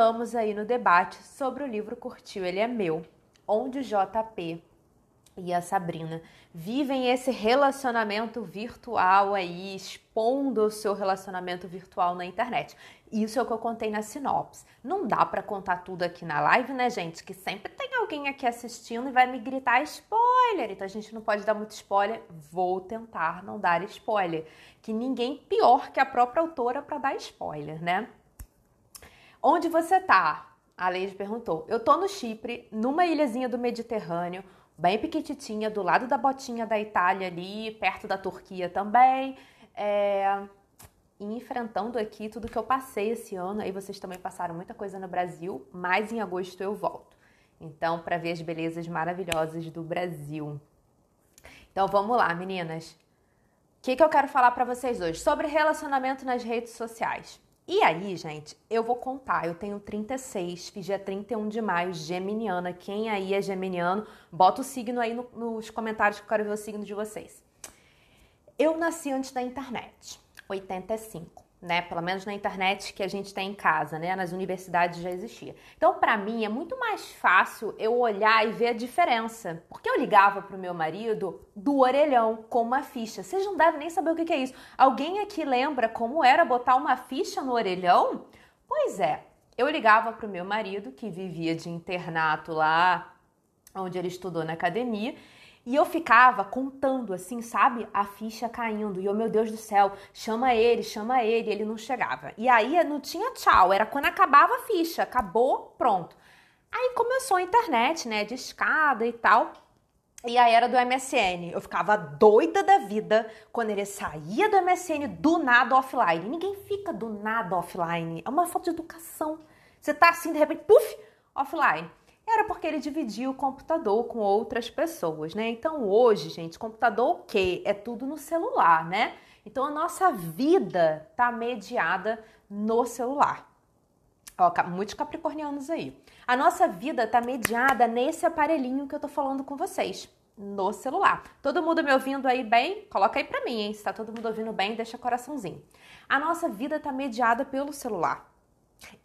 falamos aí no debate sobre o livro Curtiu, ele é meu, onde o JP e a Sabrina vivem esse relacionamento virtual aí, expondo o seu relacionamento virtual na internet. Isso é o que eu contei na sinopse. Não dá para contar tudo aqui na live, né, gente? Que sempre tem alguém aqui assistindo e vai me gritar spoiler. Então a gente não pode dar muito spoiler. Vou tentar não dar spoiler. Que ninguém pior que a própria autora para dar spoiler, né? Onde você tá? A Leide perguntou. Eu tô no Chipre, numa ilhazinha do Mediterrâneo, bem pequititinha, do lado da botinha da Itália ali, perto da Turquia também. É e enfrentando aqui tudo que eu passei esse ano. Aí vocês também passaram muita coisa no Brasil, mas em agosto eu volto. Então, para ver as belezas maravilhosas do Brasil. Então, vamos lá, meninas. O que, que eu quero falar para vocês hoje? Sobre relacionamento nas redes sociais. E aí, gente, eu vou contar. Eu tenho 36, fiz dia 31 de maio, geminiana. Quem aí é geminiano, bota o signo aí no, nos comentários que eu quero ver o signo de vocês. Eu nasci antes da internet. 85, né? Pelo menos na internet que a gente tem em casa, né? Nas universidades já existia. Então, para mim é muito mais fácil eu olhar e ver a diferença, porque eu ligava pro meu marido do orelhão com uma ficha. Vocês não devem nem saber o que é isso. Alguém aqui lembra como era botar uma ficha no orelhão? Pois é, eu ligava pro meu marido que vivia de internato lá onde ele estudou na academia e eu ficava contando assim, sabe? A ficha caindo. E eu, meu Deus do céu, chama ele, chama ele. Ele não chegava. E aí não tinha tchau, era quando acabava a ficha. Acabou, pronto. Aí começou a internet, né? De escada e tal. E aí era do MSN. Eu ficava doida da vida quando ele saía do MSN do nada offline. Ninguém fica do nada offline. É uma falta de educação. Você tá assim, de repente, puf, offline. Era porque ele dividia o computador com outras pessoas, né? Então hoje, gente, computador o quê? É tudo no celular, né? Então a nossa vida tá mediada no celular. Ó, muitos capricornianos aí. A nossa vida tá mediada nesse aparelhinho que eu tô falando com vocês, no celular. Todo mundo me ouvindo aí bem? Coloca aí pra mim, hein? Se tá todo mundo ouvindo bem, deixa coraçãozinho. A nossa vida tá mediada pelo celular.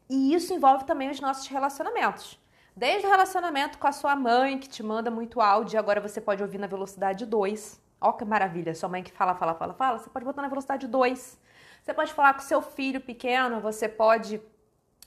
E isso envolve também os nossos relacionamentos. Desde o relacionamento com a sua mãe, que te manda muito áudio, agora você pode ouvir na velocidade 2. Ó que maravilha, sua mãe que fala, fala, fala, fala, você pode botar na velocidade 2. Você pode falar com seu filho pequeno, você pode...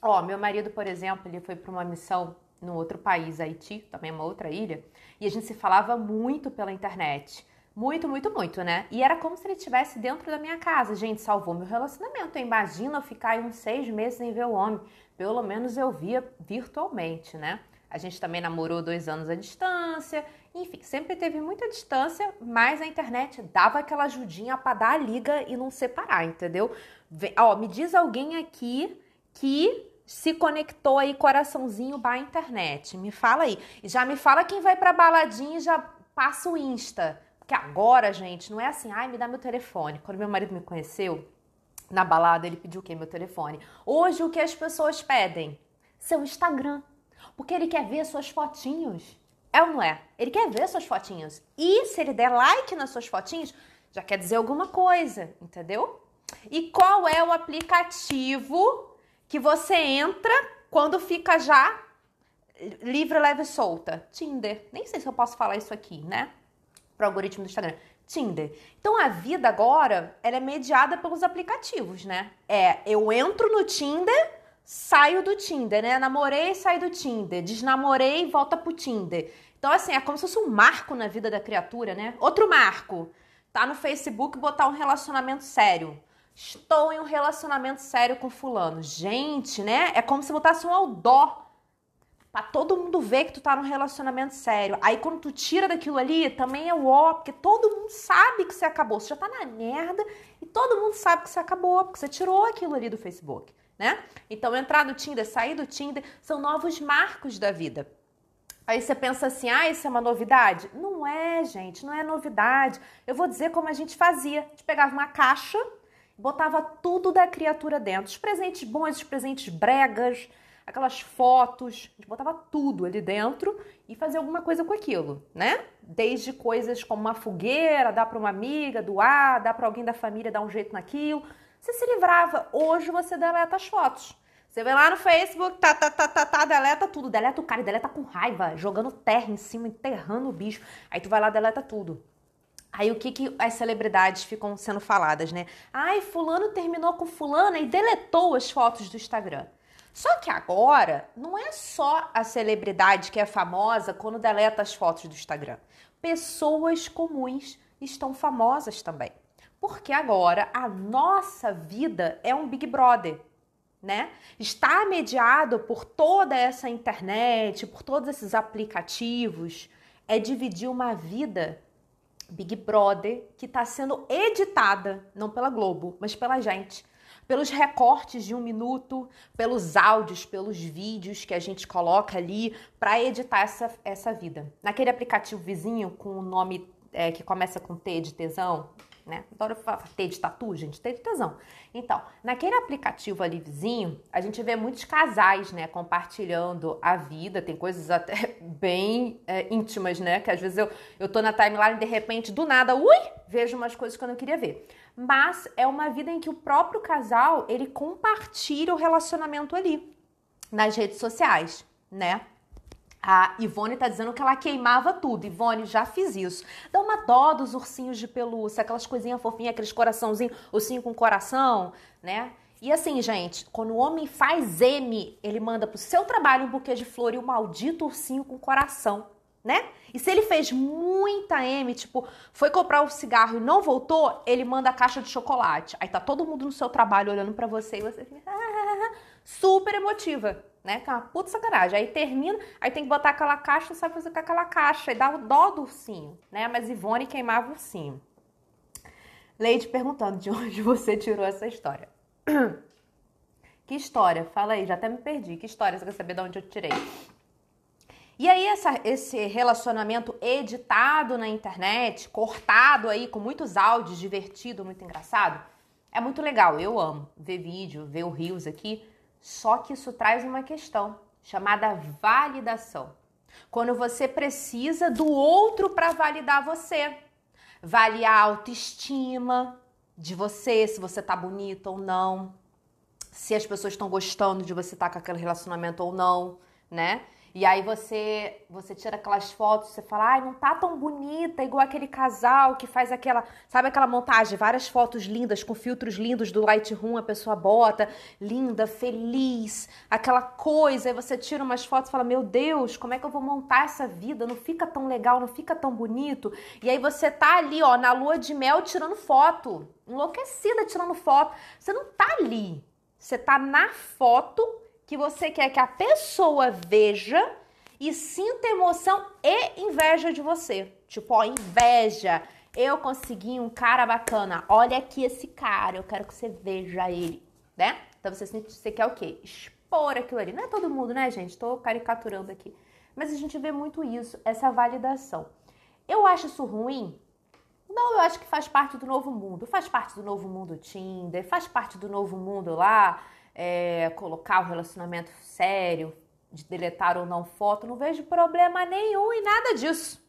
Ó, meu marido, por exemplo, ele foi para uma missão no outro país, Haiti, também uma outra ilha, e a gente se falava muito pela internet. Muito, muito, muito, né? E era como se ele estivesse dentro da minha casa. Gente, salvou meu relacionamento. Imagina eu ficar aí uns seis meses sem ver o homem. Pelo menos eu via virtualmente, né? A gente também namorou dois anos à distância, enfim, sempre teve muita distância, mas a internet dava aquela ajudinha para dar a liga e não separar, entendeu? Ó, me diz alguém aqui que se conectou aí coraçãozinho a internet. Me fala aí. E já me fala quem vai para baladinha e já passa o Insta. Porque agora, gente, não é assim, ai, me dá meu telefone. Quando meu marido me conheceu, na balada, ele pediu o quê? Meu telefone. Hoje, o que as pessoas pedem? Seu Instagram. Porque ele quer ver suas fotinhos. É ou não é? Ele quer ver suas fotinhos. E se ele der like nas suas fotinhos, já quer dizer alguma coisa, entendeu? E qual é o aplicativo que você entra quando fica já livre, leve e solta? Tinder. Nem sei se eu posso falar isso aqui, né? Pro algoritmo do Instagram. Tinder. Então a vida agora ela é mediada pelos aplicativos, né? É, eu entro no Tinder, saio do Tinder, né? Namorei, saio do Tinder, desnamorei, volta pro Tinder. Então assim, é como se fosse um marco na vida da criatura, né? Outro marco. Tá no Facebook botar um relacionamento sério. Estou em um relacionamento sério com fulano. Gente, né? É como se botasse um outdoor Todo mundo ver que tu tá num relacionamento sério. Aí quando tu tira daquilo ali, também é o ó, porque todo mundo sabe que você acabou. Você já tá na merda e todo mundo sabe que você acabou, porque você tirou aquilo ali do Facebook, né? Então entrar no Tinder, sair do Tinder, são novos marcos da vida. Aí você pensa assim, ah, isso é uma novidade? Não é, gente, não é novidade. Eu vou dizer como a gente fazia. A gente pegava uma caixa, botava tudo da criatura dentro. Os presentes bons, os presentes bregas, aquelas fotos, a gente botava tudo ali dentro e fazia alguma coisa com aquilo, né? Desde coisas como uma fogueira, dar para uma amiga, doar, dar para alguém da família, dar um jeito naquilo. Você se livrava. Hoje você deleta as fotos. Você vai lá no Facebook, tá, tá, tá, tá, tá, deleta tudo. Deleta o cara, deleta com raiva, jogando terra em cima, enterrando o bicho. Aí tu vai lá, deleta tudo. Aí o que, que as celebridades ficam sendo faladas, né? Ai, fulano terminou com fulana e deletou as fotos do Instagram. Só que agora não é só a celebridade que é famosa quando deleta as fotos do Instagram. Pessoas comuns estão famosas também. Porque agora a nossa vida é um Big Brother, né? Está mediado por toda essa internet, por todos esses aplicativos, é dividir uma vida Big Brother que está sendo editada, não pela Globo, mas pela gente. Pelos recortes de um minuto, pelos áudios, pelos vídeos que a gente coloca ali para editar essa, essa vida. Naquele aplicativo vizinho com o nome é, que começa com T de tesão, né? Adoro falar T de tatu, gente, T de tesão. Então, naquele aplicativo ali vizinho, a gente vê muitos casais, né, compartilhando a vida. Tem coisas até bem é, íntimas, né? Que às vezes eu, eu tô na timeline e de repente, do nada, ui, vejo umas coisas que eu não queria ver. Mas é uma vida em que o próprio casal, ele compartilha o relacionamento ali, nas redes sociais, né? A Ivone tá dizendo que ela queimava tudo. Ivone, já fiz isso. Dá uma dó dos ursinhos de pelúcia, aquelas coisinhas fofinhas, aqueles coraçãozinhos, ursinho com coração, né? E assim, gente, quando o homem faz M, ele manda pro seu trabalho um buquê de flor e o maldito ursinho com coração, né? E se ele fez muita M, tipo, foi comprar um cigarro e não voltou, ele manda a caixa de chocolate. Aí tá todo mundo no seu trabalho olhando para você e você fica super emotiva né? Que é uma puta sacanagem. Aí termina, aí tem que botar aquela caixa, sabe fazer com aquela caixa. E dá o dó do ursinho, né? Mas Ivone queimava o ursinho. Leite perguntando de onde você tirou essa história. que história? Fala aí, já até me perdi. Que história? Você quer saber de onde eu tirei? E aí, essa, esse relacionamento editado na internet, cortado aí, com muitos áudios, divertido, muito engraçado, é muito legal. Eu amo ver vídeo, ver o Rios aqui. Só que isso traz uma questão chamada validação. Quando você precisa do outro para validar você. Vale a autoestima de você, se você tá bonita ou não, se as pessoas estão gostando de você estar tá com aquele relacionamento ou não, né? E aí você você tira aquelas fotos, você fala, ai, não tá tão bonita, igual aquele casal que faz aquela, sabe aquela montagem, várias fotos lindas, com filtros lindos do Lightroom, a pessoa bota, linda, feliz, aquela coisa, aí você tira umas fotos e fala, meu Deus, como é que eu vou montar essa vida? Não fica tão legal, não fica tão bonito. E aí você tá ali, ó, na lua de mel tirando foto, enlouquecida tirando foto. Você não tá ali, você tá na foto que você quer que a pessoa veja e sinta emoção e inveja de você. Tipo, ó, inveja. Eu consegui um cara bacana. Olha aqui esse cara. Eu quero que você veja ele, né? Então você, você quer o quê? Expor aquilo ali. Não é todo mundo, né, gente? Tô caricaturando aqui. Mas a gente vê muito isso, essa validação. Eu acho isso ruim? Não, eu acho que faz parte do novo mundo. Faz parte do novo mundo Tinder, faz parte do novo mundo lá é, colocar o relacionamento sério, de deletar ou não foto, não vejo problema nenhum em nada disso.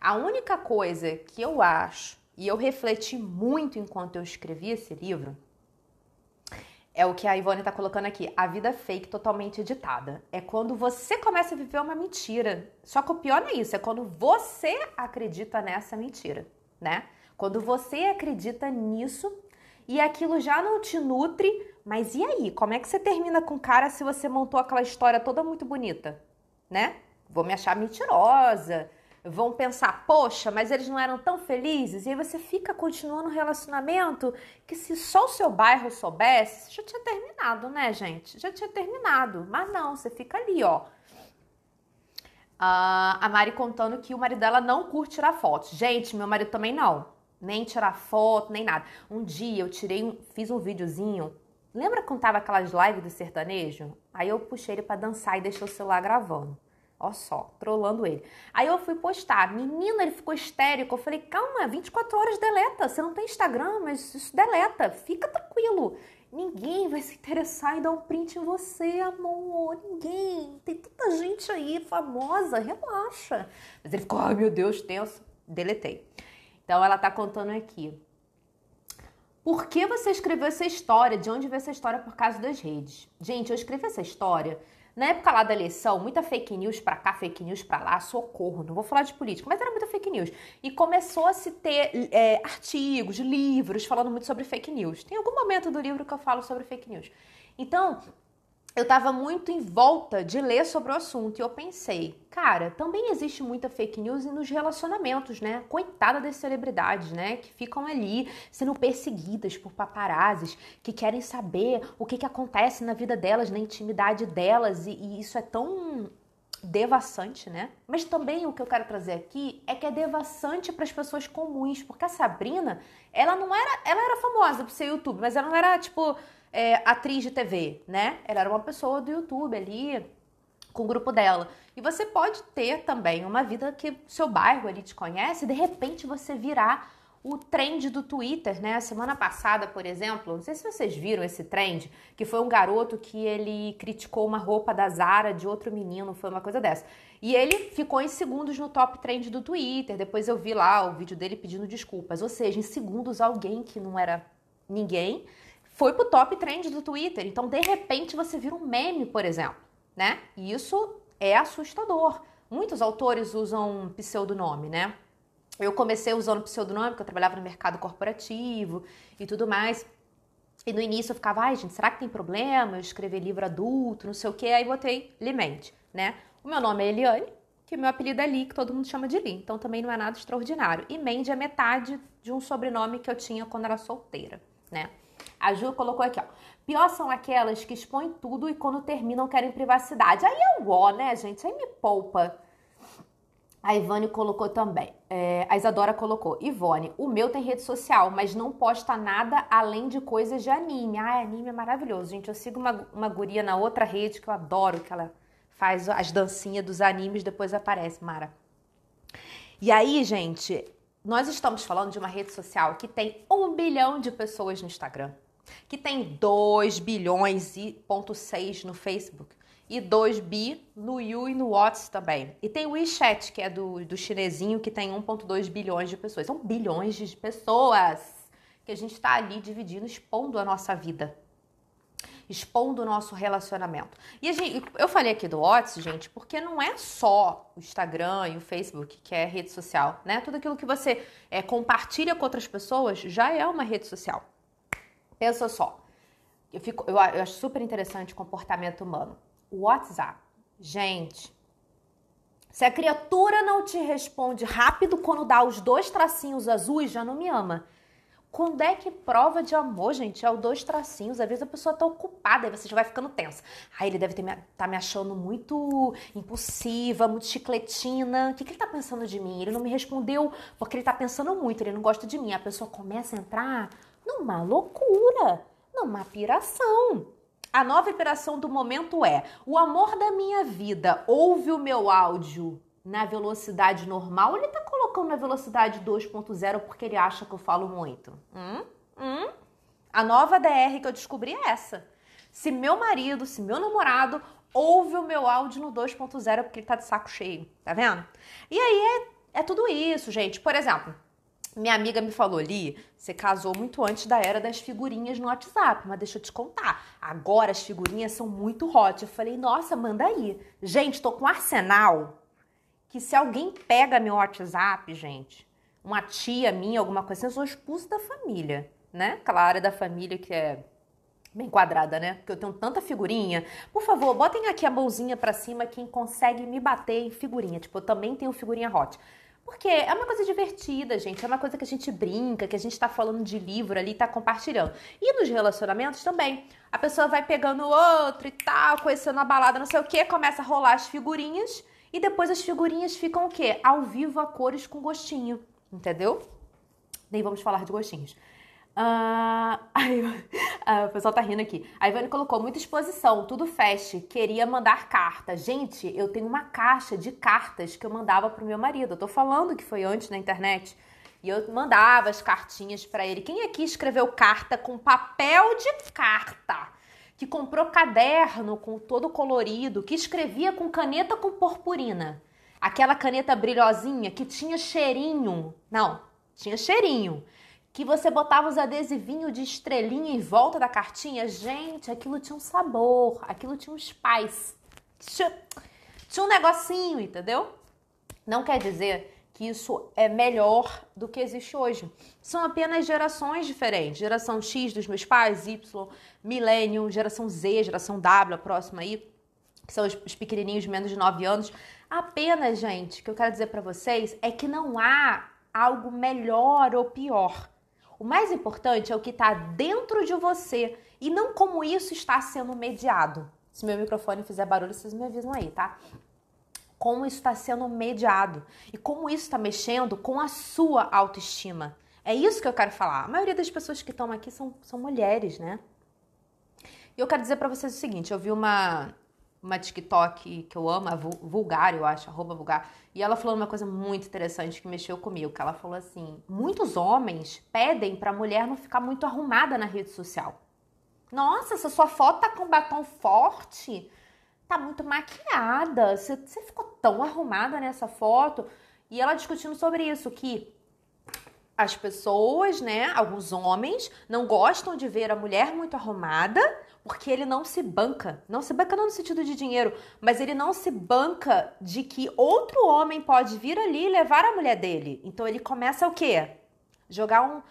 A única coisa que eu acho, e eu refleti muito enquanto eu escrevi esse livro, é o que a Ivone está colocando aqui, a vida fake totalmente editada. É quando você começa a viver uma mentira. Só que o pior não é isso, é quando você acredita nessa mentira, né? Quando você acredita nisso e aquilo já não te nutre mas e aí? Como é que você termina com o cara se você montou aquela história toda muito bonita? Né? Vou me achar mentirosa. Vão pensar, poxa, mas eles não eram tão felizes. E aí você fica continuando um relacionamento que se só o seu bairro soubesse, já tinha terminado, né, gente? Já tinha terminado. Mas não, você fica ali, ó. Uh, a Mari contando que o marido dela não curte tirar fotos. Gente, meu marido também não. Nem tirar foto, nem nada. Um dia eu tirei, um, fiz um videozinho Lembra quando tava aquelas lives do sertanejo? Aí eu puxei ele para dançar e deixei o celular gravando. Ó só, trolando ele. Aí eu fui postar. Menina, ele ficou histérico. Eu falei, calma, 24 horas deleta. Você não tem Instagram, mas isso deleta. Fica tranquilo. Ninguém vai se interessar em dar um print em você, amor. Ninguém. Tem tanta gente aí famosa. Relaxa. Mas ele ficou, ai meu Deus, tenso. Deletei. Então ela tá contando aqui. Por que você escreveu essa história? De onde veio essa história por causa das redes? Gente, eu escrevi essa história na época lá da eleição, muita fake news pra cá, fake news pra lá, socorro, não vou falar de política, mas era muita fake news. E começou a se ter é, artigos, livros falando muito sobre fake news. Tem algum momento do livro que eu falo sobre fake news. Então, eu estava muito em volta de ler sobre o assunto e eu pensei, cara, também existe muita fake news nos relacionamentos, né? Coitada das celebridades, né? Que ficam ali sendo perseguidas por paparazzis, que querem saber o que, que acontece na vida delas, na intimidade delas, e, e isso é tão devassante, né? Mas também o que eu quero trazer aqui é que é devassante para as pessoas comuns, porque a Sabrina, ela não era, ela era famosa por ser YouTube, mas ela não era tipo é, atriz de TV, né? Ela era uma pessoa do YouTube ali, com o grupo dela. E você pode ter também uma vida que seu bairro ali te conhece, e de repente você virar o trend do Twitter, né? Semana passada, por exemplo, não sei se vocês viram esse trend, que foi um garoto que ele criticou uma roupa da Zara de outro menino, foi uma coisa dessa. E ele ficou em segundos no top trend do Twitter. Depois eu vi lá o vídeo dele pedindo desculpas. Ou seja, em segundos alguém que não era ninguém foi pro top trend do Twitter. Então, de repente, você vira um meme, por exemplo, né? E isso é assustador. Muitos autores usam pseudonome, né? Eu comecei usando pseudonome, porque eu trabalhava no mercado corporativo e tudo mais. E no início eu ficava, ai, gente, será que tem problema eu escrever livro adulto, não sei o quê? Aí botei Limente, né? O meu nome é Eliane, que meu apelido é Li, que todo mundo chama de Li. Então também não é nada extraordinário. E Mende é metade de um sobrenome que eu tinha quando era solteira, né? A Ju colocou aqui, ó. Pior são aquelas que expõem tudo e quando terminam querem privacidade. Aí é o ó, né, gente? Aí me poupa. A Ivone colocou também. É, a Isadora colocou. Ivone, o meu tem rede social, mas não posta nada além de coisas de anime. Ah, anime é maravilhoso, gente. Eu sigo uma, uma guria na outra rede que eu adoro, que ela faz as dancinhas dos animes, depois aparece, Mara. E aí, gente, nós estamos falando de uma rede social que tem um bilhão de pessoas no Instagram que tem 2 bilhões e ponto 6 no Facebook e 2 bi no You e no WhatsApp também. E tem o WeChat, que é do, do chinesinho, que tem 1,2 bilhões de pessoas. São bilhões de pessoas que a gente está ali dividindo, expondo a nossa vida. Expondo o nosso relacionamento. E gente, eu falei aqui do WhatsApp, gente, porque não é só o Instagram e o Facebook que é rede social, né? Tudo aquilo que você é, compartilha com outras pessoas já é uma rede social. Pensa só. Eu, fico, eu, eu acho super interessante o comportamento humano. O WhatsApp. Gente, se a criatura não te responde rápido quando dá os dois tracinhos azuis, já não me ama. Quando é que prova de amor, gente? É o dois tracinhos. Às vezes a pessoa tá ocupada, aí você já vai ficando tensa. Aí ele deve estar me, tá me achando muito impulsiva, muito chicletina. O que, que ele tá pensando de mim? Ele não me respondeu porque ele tá pensando muito, ele não gosta de mim. A pessoa começa a entrar numa loucura, numa piração. A nova operação do momento é: o amor da minha vida ouve o meu áudio na velocidade normal ele tá colocando na velocidade 2.0 porque ele acha que eu falo muito? Hum? Hum? A nova DR que eu descobri é essa. Se meu marido, se meu namorado ouve o meu áudio no 2.0 porque ele tá de saco cheio, tá vendo? E aí é, é tudo isso, gente. Por exemplo, minha amiga me falou, Li, você casou muito antes da era das figurinhas no WhatsApp, mas deixa eu te contar. Agora as figurinhas são muito hot. Eu falei, nossa, manda aí. Gente, tô com arsenal que se alguém pega meu WhatsApp, gente, uma tia minha, alguma coisa assim, eu sou expulso da família, né? Aquela área da família que é bem quadrada, né? Porque eu tenho tanta figurinha. Por favor, botem aqui a mãozinha pra cima quem consegue me bater em figurinha. Tipo, eu também tenho figurinha hot. Porque é uma coisa divertida, gente. É uma coisa que a gente brinca, que a gente tá falando de livro ali, tá compartilhando. E nos relacionamentos também. A pessoa vai pegando outro e tal, conhecendo a balada, não sei o que, começa a rolar as figurinhas. E depois as figurinhas ficam o quê? Ao vivo, a cores com gostinho. Entendeu? Nem vamos falar de gostinhos. Uh, aí, uh, o pessoal tá rindo aqui. A Ivane colocou muita exposição, tudo fast. Queria mandar carta. Gente, eu tenho uma caixa de cartas que eu mandava pro meu marido. Eu tô falando que foi antes na internet. E eu mandava as cartinhas para ele. Quem aqui escreveu carta com papel de carta? Que comprou caderno com todo colorido, que escrevia com caneta com purpurina. Aquela caneta brilhosinha que tinha cheirinho. Não, tinha cheirinho que você botava os adesivinhos de estrelinha em volta da cartinha. Gente, aquilo tinha um sabor, aquilo tinha um spice. Tinha, um negocinho, entendeu? Não quer dizer que isso é melhor do que existe hoje. São apenas gerações diferentes. Geração X dos meus pais, Y, Millennium, geração Z, geração W, a próxima aí, que são os, os pequenininhos de menos de 9 anos. Apenas, gente, o que eu quero dizer para vocês é que não há algo melhor ou pior. O mais importante é o que está dentro de você e não como isso está sendo mediado. Se meu microfone fizer barulho, vocês me avisam aí, tá? Como isso está sendo mediado e como isso está mexendo com a sua autoestima. É isso que eu quero falar. A maioria das pessoas que estão aqui são, são mulheres, né? E eu quero dizer para vocês o seguinte: eu vi uma, uma TikTok que eu amo, a Vulgar, eu acho, arroba Vulgar. E ela falou uma coisa muito interessante que mexeu comigo, que ela falou assim: muitos homens pedem pra mulher não ficar muito arrumada na rede social. Nossa, se a sua foto tá com batom forte, tá muito maquiada, você, ficou tão arrumada nessa foto. E ela discutindo sobre isso, que as pessoas, né, alguns homens, não gostam de ver a mulher muito arrumada porque ele não se banca. Não se banca não no sentido de dinheiro, mas ele não se banca de que outro homem pode vir ali e levar a mulher dele. Então ele começa o quê? Jogar um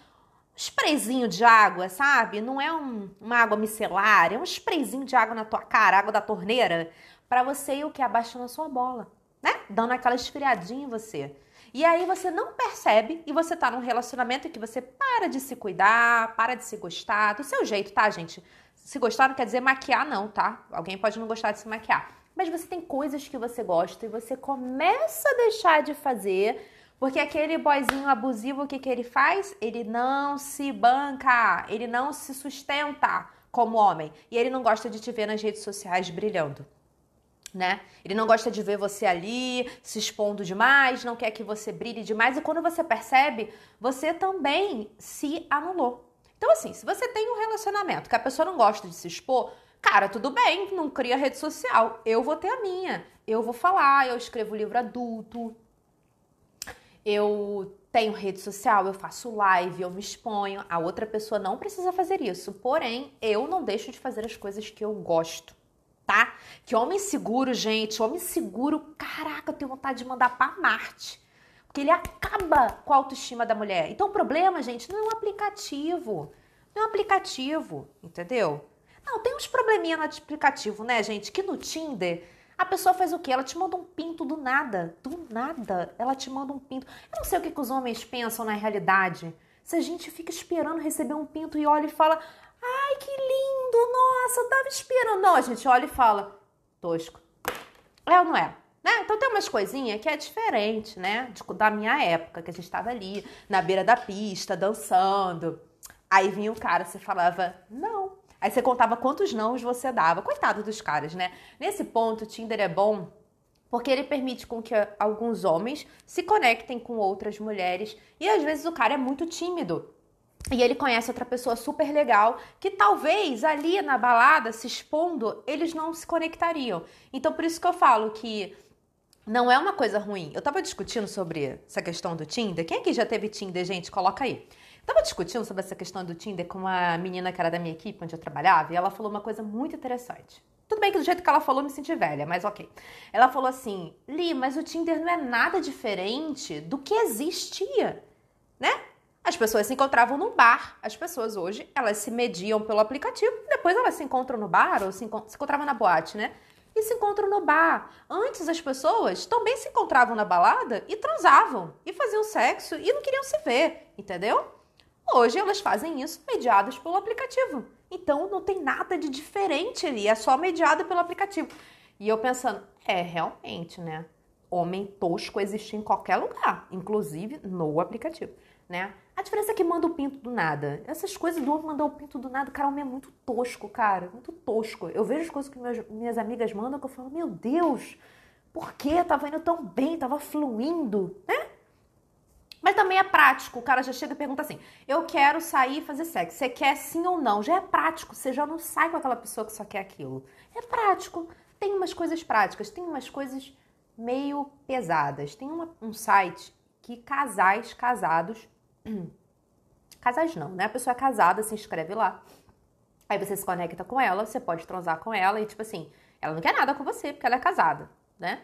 sprayzinho de água, sabe? Não é um, uma água micelar, é um sprayzinho de água na tua cara, água da torneira, para você ir o que? Abaixando a sua bola, né? Dando aquela esfriadinha em você. E aí você não percebe e você tá num relacionamento que você para de se cuidar, para de se gostar, do seu jeito, tá, gente? Se gostar não quer dizer maquiar, não, tá? Alguém pode não gostar de se maquiar. Mas você tem coisas que você gosta e você começa a deixar de fazer, porque aquele boyzinho abusivo, o que, que ele faz? Ele não se banca, ele não se sustenta como homem. E ele não gosta de te ver nas redes sociais brilhando. Né? Ele não gosta de ver você ali se expondo demais, não quer que você brilhe demais, e quando você percebe, você também se anulou. Então, assim, se você tem um relacionamento que a pessoa não gosta de se expor, cara, tudo bem, não cria rede social. Eu vou ter a minha. Eu vou falar, eu escrevo livro adulto. Eu tenho rede social, eu faço live, eu me exponho. A outra pessoa não precisa fazer isso. Porém, eu não deixo de fazer as coisas que eu gosto, tá? Que homem seguro, gente, homem seguro, caraca, eu tenho vontade de mandar para Marte que ele acaba com a autoestima da mulher. Então o problema, gente, não é um aplicativo. Não é um aplicativo, entendeu? Não, tem uns probleminha no aplicativo, né, gente? Que no Tinder a pessoa faz o quê? Ela te manda um pinto do nada. Do nada. Ela te manda um pinto. Eu não sei o que, que os homens pensam na realidade. Se a gente fica esperando receber um pinto e olha e fala: Ai, que lindo! Nossa, eu tava esperando. Não, a gente olha e fala: Tosco. É ou não é? Né? Então tem umas coisinhas que é diferente, né? Da minha época, que a gente estava ali na beira da pista, dançando. Aí vinha o cara, você falava, não. Aí você contava quantos nãos você dava. Coitado dos caras, né? Nesse ponto, o Tinder é bom porque ele permite com que alguns homens se conectem com outras mulheres e às vezes o cara é muito tímido. E ele conhece outra pessoa super legal que talvez ali na balada, se expondo, eles não se conectariam. Então, por isso que eu falo que não é uma coisa ruim. Eu tava discutindo sobre essa questão do Tinder. Quem aqui já teve Tinder, gente? Coloca aí. Tava discutindo sobre essa questão do Tinder com uma menina que era da minha equipe, onde eu trabalhava, e ela falou uma coisa muito interessante. Tudo bem que do jeito que ela falou eu me senti velha, mas ok. Ela falou assim: Li, mas o Tinder não é nada diferente do que existia, né? As pessoas se encontravam no bar. As pessoas hoje, elas se mediam pelo aplicativo, depois elas se encontram no bar ou se, se encontravam na boate, né? e se encontram no bar. Antes as pessoas também se encontravam na balada e transavam e faziam sexo e não queriam se ver, entendeu? Hoje elas fazem isso mediadas pelo aplicativo. Então não tem nada de diferente ali, é só mediada pelo aplicativo. E eu pensando, é realmente, né? Homem tosco existe em qualquer lugar, inclusive no aplicativo né? A diferença é que manda o pinto do nada. Essas coisas do homem mandar o pinto do nada, cara, o homem é muito tosco, cara. Muito tosco. Eu vejo as coisas que minhas, minhas amigas mandam que eu falo, meu Deus, por que? Tava indo tão bem, tava fluindo, né? Mas também é prático. O cara já chega e pergunta assim: Eu quero sair e fazer sexo. Você quer sim ou não? Já é prático. Você já não sai com aquela pessoa que só quer aquilo. É prático. Tem umas coisas práticas, tem umas coisas meio pesadas. Tem uma, um site que casais casados Casais não, né? A pessoa é casada, se inscreve lá. Aí você se conecta com ela, você pode transar com ela e, tipo assim, ela não quer nada com você porque ela é casada, né?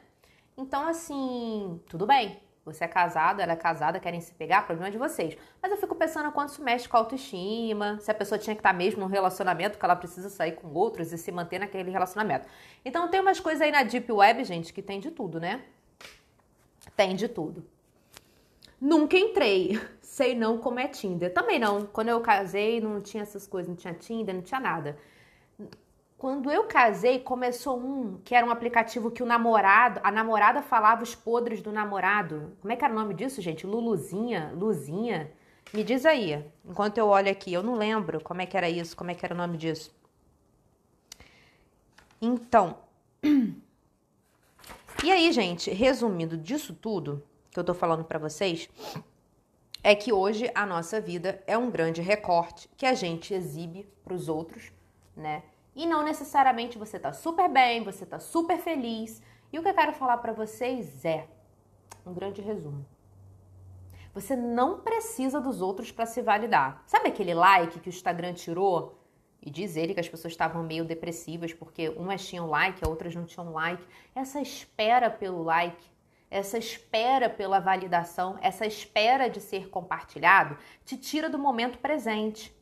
Então, assim, tudo bem. Você é casado, ela é casada, querem se pegar, problema de vocês. Mas eu fico pensando quanto isso mexe com a autoestima, se a pessoa tinha que estar mesmo num relacionamento, que ela precisa sair com outros e se manter naquele relacionamento. Então tem umas coisas aí na Deep Web, gente, que tem de tudo, né? Tem de tudo. Nunca entrei. Sei não como é Tinder. Também não. Quando eu casei, não tinha essas coisas, não tinha Tinder, não tinha nada. Quando eu casei, começou um que era um aplicativo que o namorado, a namorada falava os podres do namorado. Como é que era o nome disso, gente? Luluzinha? Luzinha? Me diz aí, enquanto eu olho aqui. Eu não lembro como é que era isso, como é que era o nome disso. Então. E aí, gente, resumindo disso tudo que eu tô falando para vocês, é que hoje a nossa vida é um grande recorte que a gente exibe para os outros, né? E não necessariamente você tá super bem, você tá super feliz. E o que eu quero falar para vocês é um grande resumo. Você não precisa dos outros para se validar. Sabe aquele like que o Instagram tirou? E diz ele que as pessoas estavam meio depressivas porque umas tinham like, outras não tinham like. Essa espera pelo like, essa espera pela validação, essa espera de ser compartilhado, te tira do momento presente.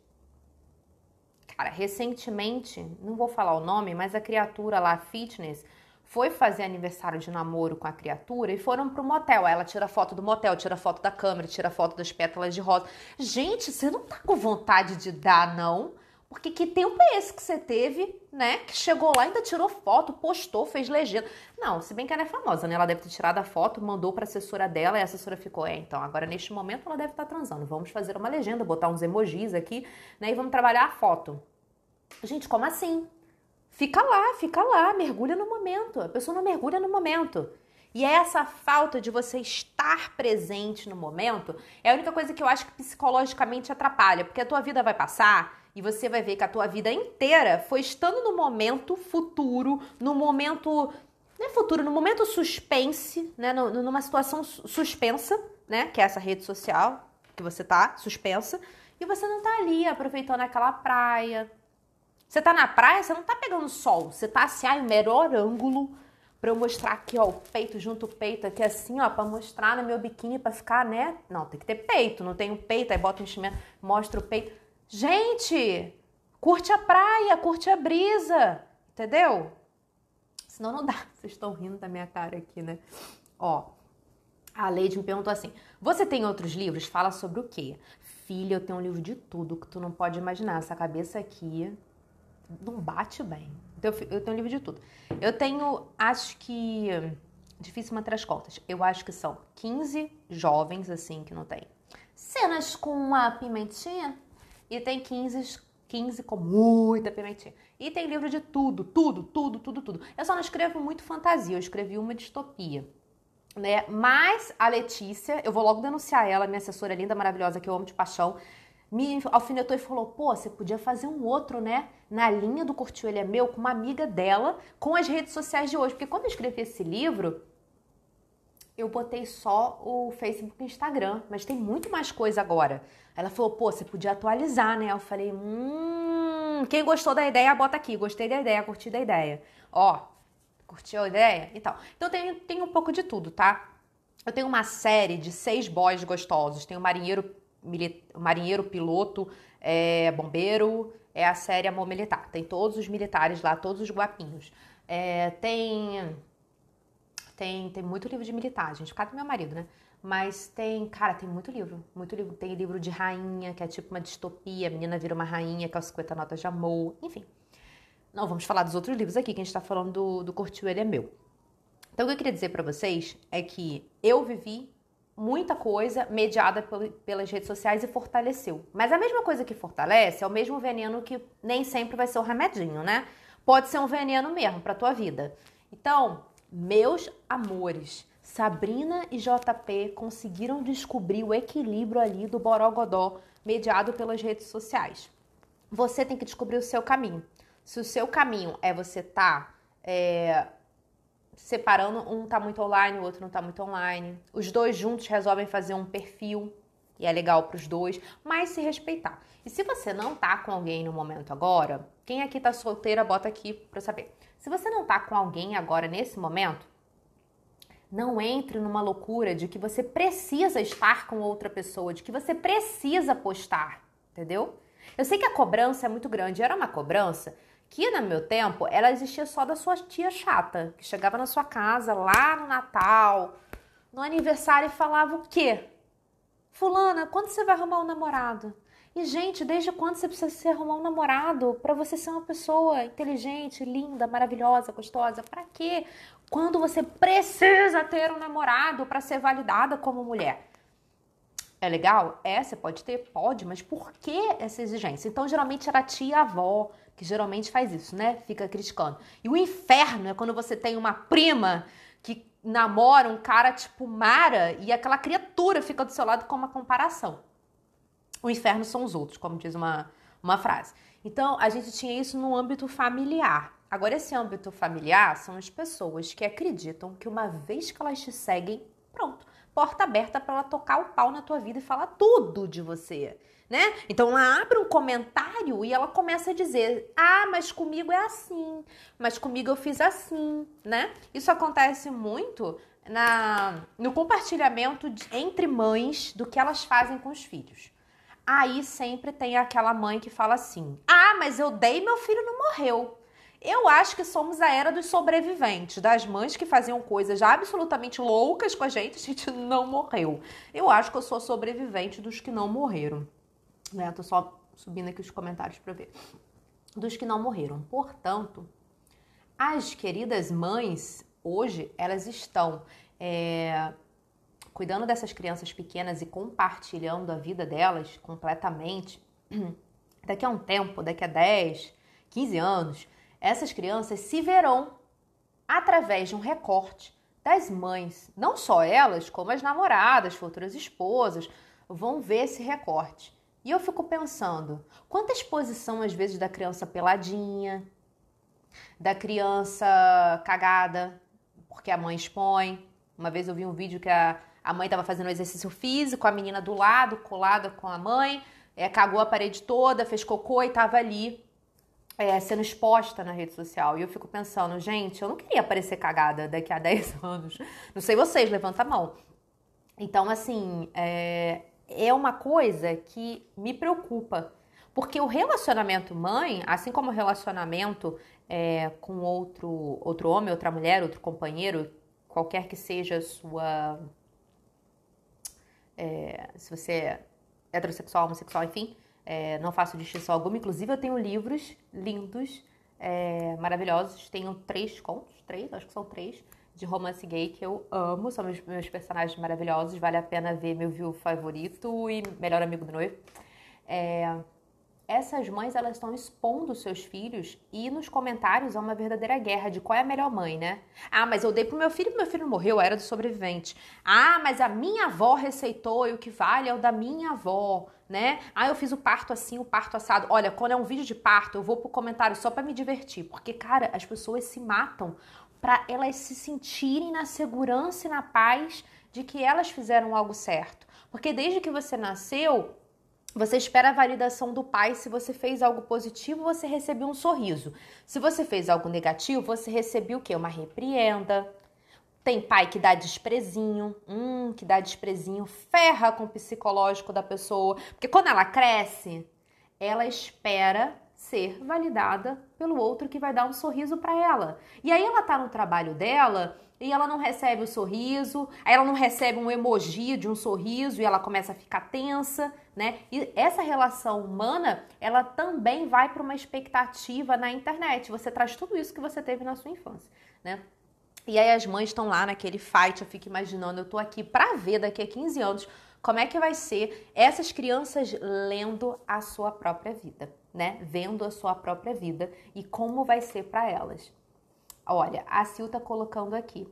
Cara, recentemente, não vou falar o nome, mas a criatura lá, fitness, foi fazer aniversário de namoro com a criatura e foram pro motel. Aí ela tira foto do motel, tira foto da câmera, tira foto das pétalas de rosa. Gente, você não tá com vontade de dar, não? Porque que tempo é esse que você teve, né? Que chegou lá, ainda tirou foto, postou, fez legenda. Não, se bem que ela é famosa, né? Ela deve ter tirado a foto, mandou pra assessora dela e a assessora ficou, é, então, agora neste momento ela deve estar tá transando. Vamos fazer uma legenda, botar uns emojis aqui, né? E vamos trabalhar a foto. Gente, como assim? Fica lá, fica lá, mergulha no momento. A pessoa não mergulha no momento. E essa falta de você estar presente no momento é a única coisa que eu acho que psicologicamente atrapalha, porque a tua vida vai passar e você vai ver que a tua vida inteira foi estando no momento futuro, no momento. Não é futuro, no momento suspense, né? Numa situação suspensa, né? Que é essa rede social que você tá, suspensa, e você não tá ali aproveitando aquela praia. Você tá na praia, você não tá pegando sol, você tá assim, ai, o melhor ângulo para eu mostrar aqui, ó, o peito junto o peito aqui assim, ó, para mostrar no meu biquíni para ficar, né? Não, tem que ter peito, não tem o peito, aí bota o enchimento, mostra o peito. Gente, curte a praia, curte a brisa, entendeu? Senão não dá. Vocês estão rindo da minha cara aqui, né? Ó, a Leide me perguntou assim: Você tem outros livros? Fala sobre o quê? Filha, eu tenho um livro de tudo que tu não pode imaginar. Essa cabeça aqui não bate bem. Então, eu tenho um livro de tudo. Eu tenho, acho que. Difícil manter as contas. Eu acho que são 15 jovens, assim, que não tem. Cenas com uma pimentinha e tem 15, 15 com muita pimentinha. E tem livro de tudo, tudo, tudo, tudo, tudo. Eu só não escrevo muito fantasia, eu escrevi uma distopia. Né? Mas a Letícia, eu vou logo denunciar ela, minha assessora linda, maravilhosa, que eu amo de paixão, me alfinetou e falou: pô, você podia fazer um outro, né? Na linha do Curtiu Ele é Meu, com uma amiga dela, com as redes sociais de hoje. Porque quando eu escrevi esse livro, eu botei só o Facebook e o Instagram, mas tem muito mais coisa agora. Ela falou, pô, você podia atualizar, né? Eu falei, hum, quem gostou da ideia, bota aqui. Gostei da ideia, curti da ideia. Ó, curtiu a ideia? Então, então tem, tem um pouco de tudo, tá? Eu tenho uma série de seis boys gostosos. Tem o marinheiro, marinheiro piloto, é, bombeiro, é a série Amor Militar. Tem todos os militares lá, todos os guapinhos. É, tem tem, tem muito livro de militar, gente, por causa do meu marido, né? Mas tem, cara, tem muito livro, muito livro. Tem livro de rainha, que é tipo uma distopia, a menina vira uma rainha, que é os 50 notas de amor, enfim. Não, vamos falar dos outros livros aqui, que a gente tá falando do, do Curtiu Ele é Meu. Então, o que eu queria dizer para vocês é que eu vivi muita coisa mediada pelas redes sociais e fortaleceu. Mas a mesma coisa que fortalece é o mesmo veneno que nem sempre vai ser o remedinho, né? Pode ser um veneno mesmo para tua vida. Então, meus amores, Sabrina e JP conseguiram descobrir o equilíbrio ali do borogodó mediado pelas redes sociais. Você tem que descobrir o seu caminho. Se o seu caminho é você tá é, separando, um tá muito online, o outro não tá muito online. Os dois juntos resolvem fazer um perfil, e é legal para os dois, mas se respeitar. E se você não tá com alguém no momento agora, quem aqui tá solteira, bota aqui para saber. Se você não tá com alguém agora nesse momento, não entre numa loucura de que você precisa estar com outra pessoa, de que você precisa postar, entendeu? Eu sei que a cobrança é muito grande. Era uma cobrança que, no meu tempo, ela existia só da sua tia chata, que chegava na sua casa lá no Natal, no aniversário e falava o quê? Fulana, quando você vai arrumar um namorado? E, gente, desde quando você precisa se arrumar um namorado para você ser uma pessoa inteligente, linda, maravilhosa, gostosa? Para quê? Quando você precisa ter um namorado para ser validada como mulher? É legal? É, você pode ter? Pode, mas por que essa exigência? Então, geralmente era tia avó que geralmente faz isso, né? Fica criticando. E o inferno é quando você tem uma prima que namora um cara tipo Mara e aquela criatura fica do seu lado com uma comparação. O inferno são os outros, como diz uma, uma frase. Então, a gente tinha isso no âmbito familiar. Agora, esse âmbito familiar são as pessoas que acreditam que uma vez que elas te seguem, pronto, porta aberta para ela tocar o pau na tua vida e falar tudo de você. Né? Então ela abre um comentário e ela começa a dizer: "Ah, mas comigo é assim, mas comigo eu fiz assim", né? Isso acontece muito na no compartilhamento de, entre mães do que elas fazem com os filhos. Aí sempre tem aquela mãe que fala assim: Ah, mas eu dei meu filho não morreu. Eu acho que somos a era dos sobreviventes, das mães que faziam coisas absolutamente loucas com a gente, a gente não morreu. Eu acho que eu sou sobrevivente dos que não morreram. Né? Tô só subindo aqui os comentários para ver. Dos que não morreram. Portanto, as queridas mães, hoje, elas estão é, cuidando dessas crianças pequenas e compartilhando a vida delas completamente, daqui a um tempo, daqui a 10, 15 anos, essas crianças se verão através de um recorte das mães. Não só elas, como as namoradas, futuras esposas, vão ver esse recorte. E eu fico pensando, quanta exposição às vezes da criança peladinha, da criança cagada, porque a mãe expõe. Uma vez eu vi um vídeo que a, a mãe estava fazendo um exercício físico, a menina do lado, colada com a mãe, é, cagou a parede toda, fez cocô e estava ali é, sendo exposta na rede social. E eu fico pensando, gente, eu não queria aparecer cagada daqui a 10 anos. Não sei vocês, levanta a mão. Então, assim, é, é uma coisa que me preocupa. Porque o relacionamento mãe, assim como o relacionamento é, com outro, outro homem, outra mulher, outro companheiro, qualquer que seja a sua é, se você é heterossexual, homossexual, enfim, é, não faço distinção alguma. Inclusive, eu tenho livros lindos, é, maravilhosos. Tenho três contos, três, acho que são três, de romance gay que eu amo. São meus, meus personagens maravilhosos. Vale a pena ver meu viu favorito e melhor amigo do noivo. É, essas mães elas estão expondo seus filhos e nos comentários há uma verdadeira guerra de qual é a melhor mãe, né? Ah, mas eu dei pro meu filho e meu filho morreu, era do sobrevivente. Ah, mas a minha avó receitou e o que vale é o da minha avó, né? Ah, eu fiz o parto assim, o parto assado. Olha, quando é um vídeo de parto, eu vou pro comentário só para me divertir, porque cara, as pessoas se matam para elas se sentirem na segurança e na paz de que elas fizeram algo certo. Porque desde que você nasceu, você espera a validação do pai. Se você fez algo positivo, você recebeu um sorriso. Se você fez algo negativo, você recebeu o quê? Uma repreenda. Tem pai que dá desprezinho, hum, que dá desprezinho, ferra com o psicológico da pessoa. Porque quando ela cresce, ela espera ser validada pelo outro que vai dar um sorriso para ela. E aí ela tá no trabalho dela e ela não recebe o sorriso, aí ela não recebe um emoji de um sorriso e ela começa a ficar tensa, né? E essa relação humana, ela também vai para uma expectativa na internet. Você traz tudo isso que você teve na sua infância, né? E aí as mães estão lá naquele fight, eu fico imaginando, eu tô aqui para ver daqui a 15 anos como é que vai ser essas crianças lendo a sua própria vida, né? Vendo a sua própria vida e como vai ser para elas. Olha, a Sil tá colocando aqui.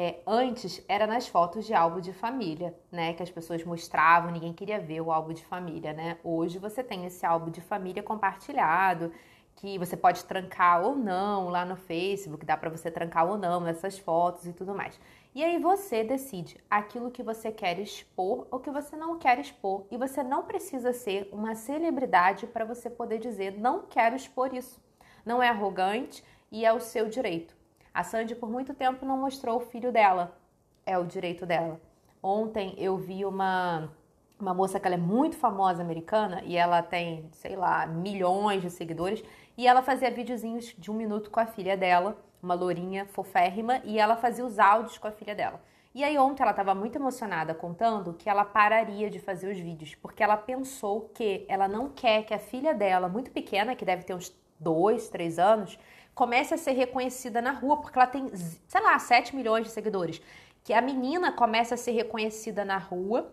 É, antes era nas fotos de álbum de família, né? Que as pessoas mostravam, ninguém queria ver o álbum de família, né? Hoje você tem esse álbum de família compartilhado, que você pode trancar ou não lá no Facebook, dá para você trancar ou não essas fotos e tudo mais. E aí você decide aquilo que você quer expor ou que você não quer expor. E você não precisa ser uma celebridade para você poder dizer não quero expor isso. Não é arrogante e é o seu direito. A Sandy por muito tempo não mostrou o filho dela. É o direito dela. Ontem eu vi uma uma moça que ela é muito famosa americana e ela tem, sei lá, milhões de seguidores e ela fazia videozinhos de um minuto com a filha dela, uma lourinha foférrima, e ela fazia os áudios com a filha dela. E aí ontem ela estava muito emocionada contando que ela pararia de fazer os vídeos, porque ela pensou que ela não quer que a filha dela, muito pequena, que deve ter uns dois, três anos, comece a ser reconhecida na rua, porque ela tem, sei lá, 7 milhões de seguidores. Que a menina comece a ser reconhecida na rua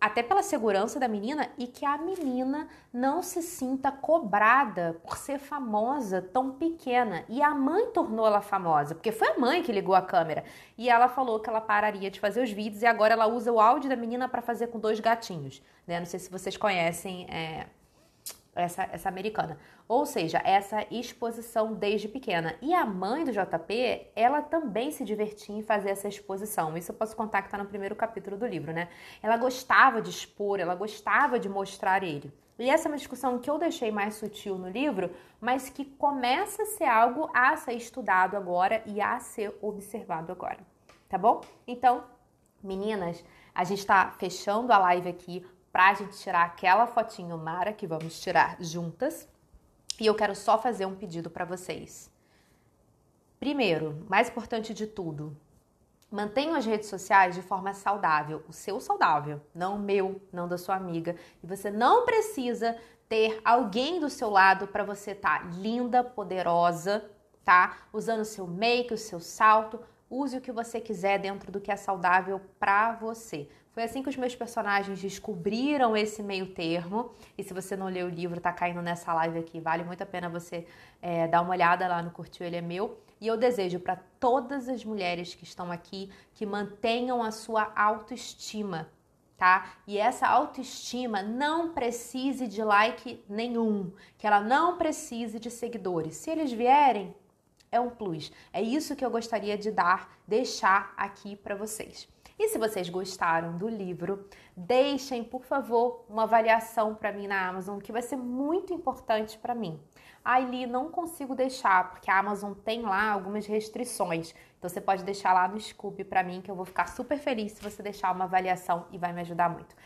até pela segurança da menina e que a menina não se sinta cobrada por ser famosa tão pequena. E a mãe tornou ela famosa, porque foi a mãe que ligou a câmera. E ela falou que ela pararia de fazer os vídeos e agora ela usa o áudio da menina para fazer com dois gatinhos. Né? Não sei se vocês conhecem. É essa, essa americana. Ou seja, essa exposição desde pequena. E a mãe do JP, ela também se divertia em fazer essa exposição. Isso eu posso contar que está no primeiro capítulo do livro, né? Ela gostava de expor, ela gostava de mostrar ele. E essa é uma discussão que eu deixei mais sutil no livro, mas que começa a ser algo a ser estudado agora e a ser observado agora. Tá bom? Então, meninas, a gente está fechando a live aqui pra gente tirar aquela fotinho Mara que vamos tirar juntas. E eu quero só fazer um pedido para vocês. Primeiro, mais importante de tudo, mantenham as redes sociais de forma saudável, o seu saudável, não o meu, não da sua amiga. E você não precisa ter alguém do seu lado para você estar tá linda, poderosa, tá? Usando o seu make, o seu salto, use o que você quiser dentro do que é saudável para você. Foi assim que os meus personagens descobriram esse meio termo. E se você não leu o livro, tá caindo nessa live aqui. Vale muito a pena você é, dar uma olhada lá no Curtiu Ele é Meu. E eu desejo para todas as mulheres que estão aqui que mantenham a sua autoestima, tá? E essa autoestima não precise de like nenhum, que ela não precise de seguidores. Se eles vierem, é um plus. É isso que eu gostaria de dar, deixar aqui para vocês. E se vocês gostaram do livro, deixem, por favor, uma avaliação para mim na Amazon, que vai ser muito importante para mim. Ai, Li, não consigo deixar, porque a Amazon tem lá algumas restrições. Então você pode deixar lá no Scoop para mim, que eu vou ficar super feliz se você deixar uma avaliação e vai me ajudar muito.